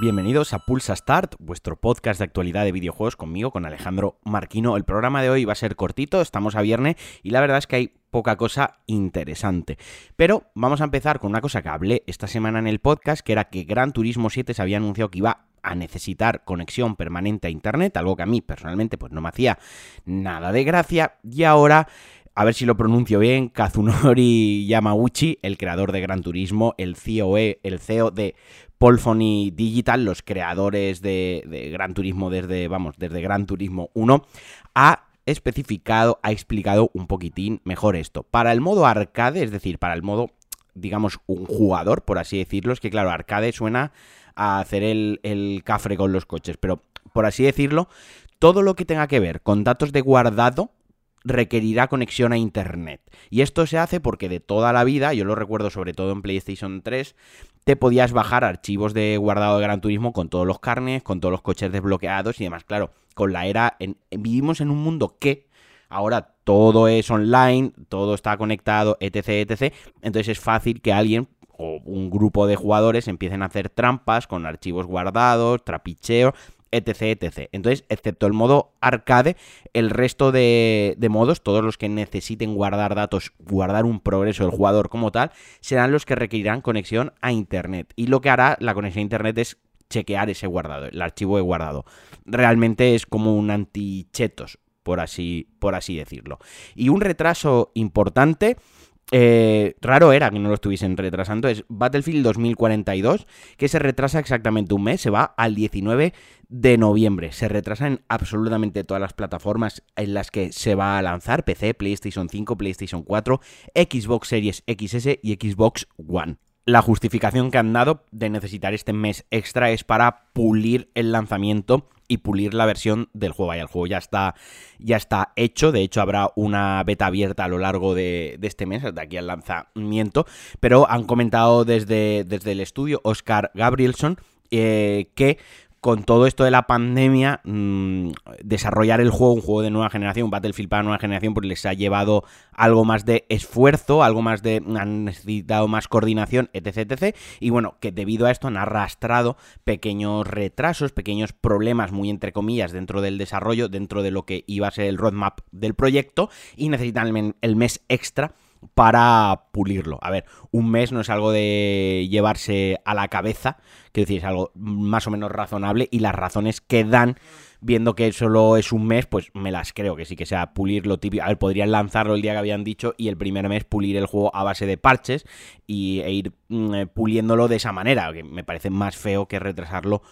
Bienvenidos a Pulsa Start, vuestro podcast de actualidad de videojuegos conmigo, con Alejandro Marquino. El programa de hoy va a ser cortito, estamos a viernes y la verdad es que hay poca cosa interesante. Pero vamos a empezar con una cosa que hablé esta semana en el podcast, que era que Gran Turismo 7 se había anunciado que iba a necesitar conexión permanente a internet, algo que a mí personalmente pues no me hacía nada de gracia y ahora a ver si lo pronuncio bien, Kazunori Yamauchi, el creador de Gran Turismo, el CEO, el CEO de Polphony Digital, los creadores de, Gran Turismo desde, vamos, desde Gran Turismo 1, ha especificado, ha explicado un poquitín mejor esto. Para el modo arcade, es decir, para el modo, digamos, un jugador, por así decirlo, es que claro, arcade suena a hacer el, el cafre con los coches, pero por así decirlo, todo lo que tenga que ver con datos de guardado, requerirá conexión a Internet. Y esto se hace porque de toda la vida, yo lo recuerdo sobre todo en PlayStation 3, te podías bajar archivos de guardado de Gran Turismo con todos los carnes, con todos los coches desbloqueados y demás. Claro, con la era, vivimos en un mundo que ahora todo es online, todo está conectado, etc, etc. Entonces es fácil que alguien o un grupo de jugadores empiecen a hacer trampas con archivos guardados, trapicheo, etc, etc. Entonces, excepto el modo arcade, el resto de, modos, todos los que necesiten guardar datos, guardar un progreso del jugador como tal, serán los que requerirán conexión a Internet. Y lo que hará la conexión a Internet es chequear ese guardado, el archivo de guardado. Realmente es como un anti-chetos, por así, por así decirlo. Y un retraso importante eh, raro era que no lo estuviesen retrasando. Es Battlefield 2042, que se retrasa exactamente un mes, se va al 19 de noviembre. Se retrasa en absolutamente todas las plataformas en las que se va a lanzar: PC, PlayStation 5, PlayStation 4, Xbox Series XS y Xbox One. La justificación que han dado de necesitar este mes extra es para pulir el lanzamiento y pulir la versión del juego. El juego ya está, ya está hecho. De hecho, habrá una beta abierta a lo largo de, este mes, de aquí al lanzamiento. Pero han comentado desde, desde el estudio Oscar Gabrielson eh, que con todo esto de la pandemia, mm, desarrollar el juego, un juego de nueva generación, un Battlefield para nueva generación, pues les ha llevado algo más de esfuerzo, algo más de. han necesitado más coordinación, etc, etc. Y bueno, que debido a esto han arrastrado pequeños retrasos, pequeños problemas, muy entre comillas, dentro del desarrollo, dentro de lo que iba a ser el roadmap del proyecto, y necesitan el mes extra para pulirlo. A ver, un mes no es algo de llevarse a la cabeza, quiero decir, es algo más o menos razonable y las razones que dan viendo que solo es un mes, pues me las creo que sí que sea pulir lo típico. A ver, podrían lanzarlo el día que habían dicho y el primer mes pulir el juego a base de parches y, e ir mm, eh, puliéndolo de esa manera, que me parece más feo que retrasarlo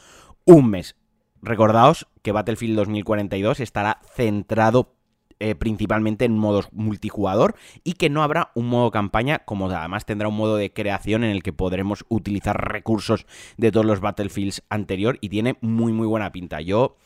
un mes. Recordaos que Battlefield 2042 estará centrado eh, principalmente en modos multijugador y que no habrá un modo campaña, como además tendrá un modo de creación en el que podremos utilizar recursos de todos los Battlefields anterior y tiene muy muy buena pinta. Yo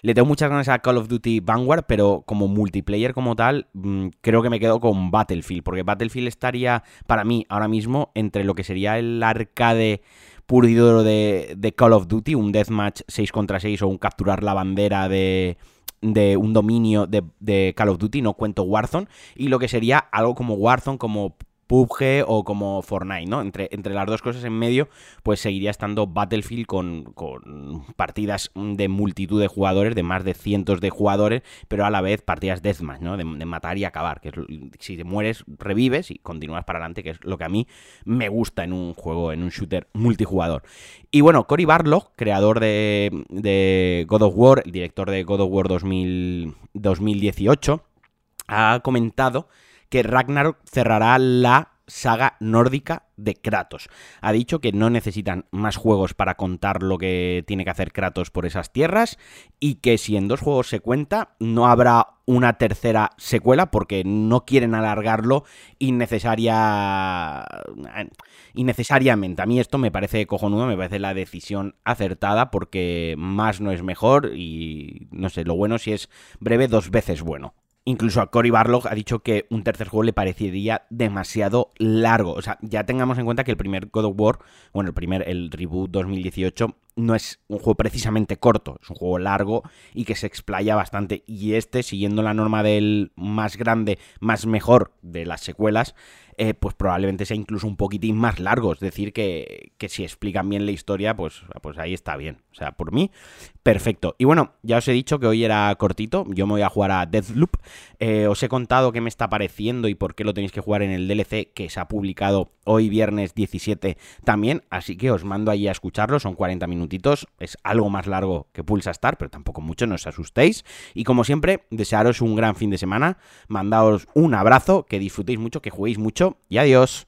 le tengo muchas ganas a Call of Duty Vanguard, pero como multiplayer como tal, mm, creo que me quedo con Battlefield, porque Battlefield estaría para mí ahora mismo entre lo que sería el arcade puro de, de Call of Duty, un deathmatch 6 contra 6 o un capturar la bandera de, de un dominio de, de, Call of Duty, no cuento Warzone, y lo que sería algo como Warzone, como PUBG o como Fortnite, ¿no? Entre, entre las dos cosas en medio, pues seguiría estando Battlefield con, partidas de multitud de jugadores, de más de cientos de jugadores, pero a la vez partidas deathmatch, ¿no? De, matar y acabar, que si te mueres, revives y continúas para adelante, que es lo que a mí me gusta en un juego, en un shooter multijugador. Y bueno, Cory Barlog, creador de, de God of War, el director de God of War 2018, ha comentado que Ragnarok cerrará la saga nórdica de Kratos. Ha dicho que no necesitan más juegos para contar lo que tiene que hacer Kratos por esas tierras y que si en dos juegos se cuenta no habrá una tercera secuela porque no quieren alargarlo innecesaria innecesariamente. A mí esto me parece cojonudo, me parece la decisión acertada porque más no es mejor y no sé, lo bueno si es breve dos veces bueno. Incluso a Cory Barlog ha dicho que un tercer juego le parecería demasiado largo. O sea, ya tengamos en cuenta que el primer God of War, bueno, el primer, el reboot 2018, no es un juego precisamente corto, es un juego largo y que se explaya bastante. Y este, siguiendo la norma del más grande, más mejor de las secuelas, eh, pues probablemente sea incluso un poquitín más largo. Es decir, que, si explican bien la historia, pues, pues ahí está bien. O sea, por mí, perfecto. Y bueno, ya os he dicho que hoy era cortito. Yo me voy a jugar a Deathloop. Eh, os he contado qué me está pareciendo y por qué lo tenéis que jugar en el DLC que se ha publicado hoy viernes 17 también. Así que os mando ahí a escucharlo. Son 40 minutitos, es algo más largo que Pulsa Star, pero tampoco mucho, no os asustéis. Y como siempre, desearos un gran fin de semana, mandaos un abrazo, que disfrutéis mucho, que juguéis mucho y adiós.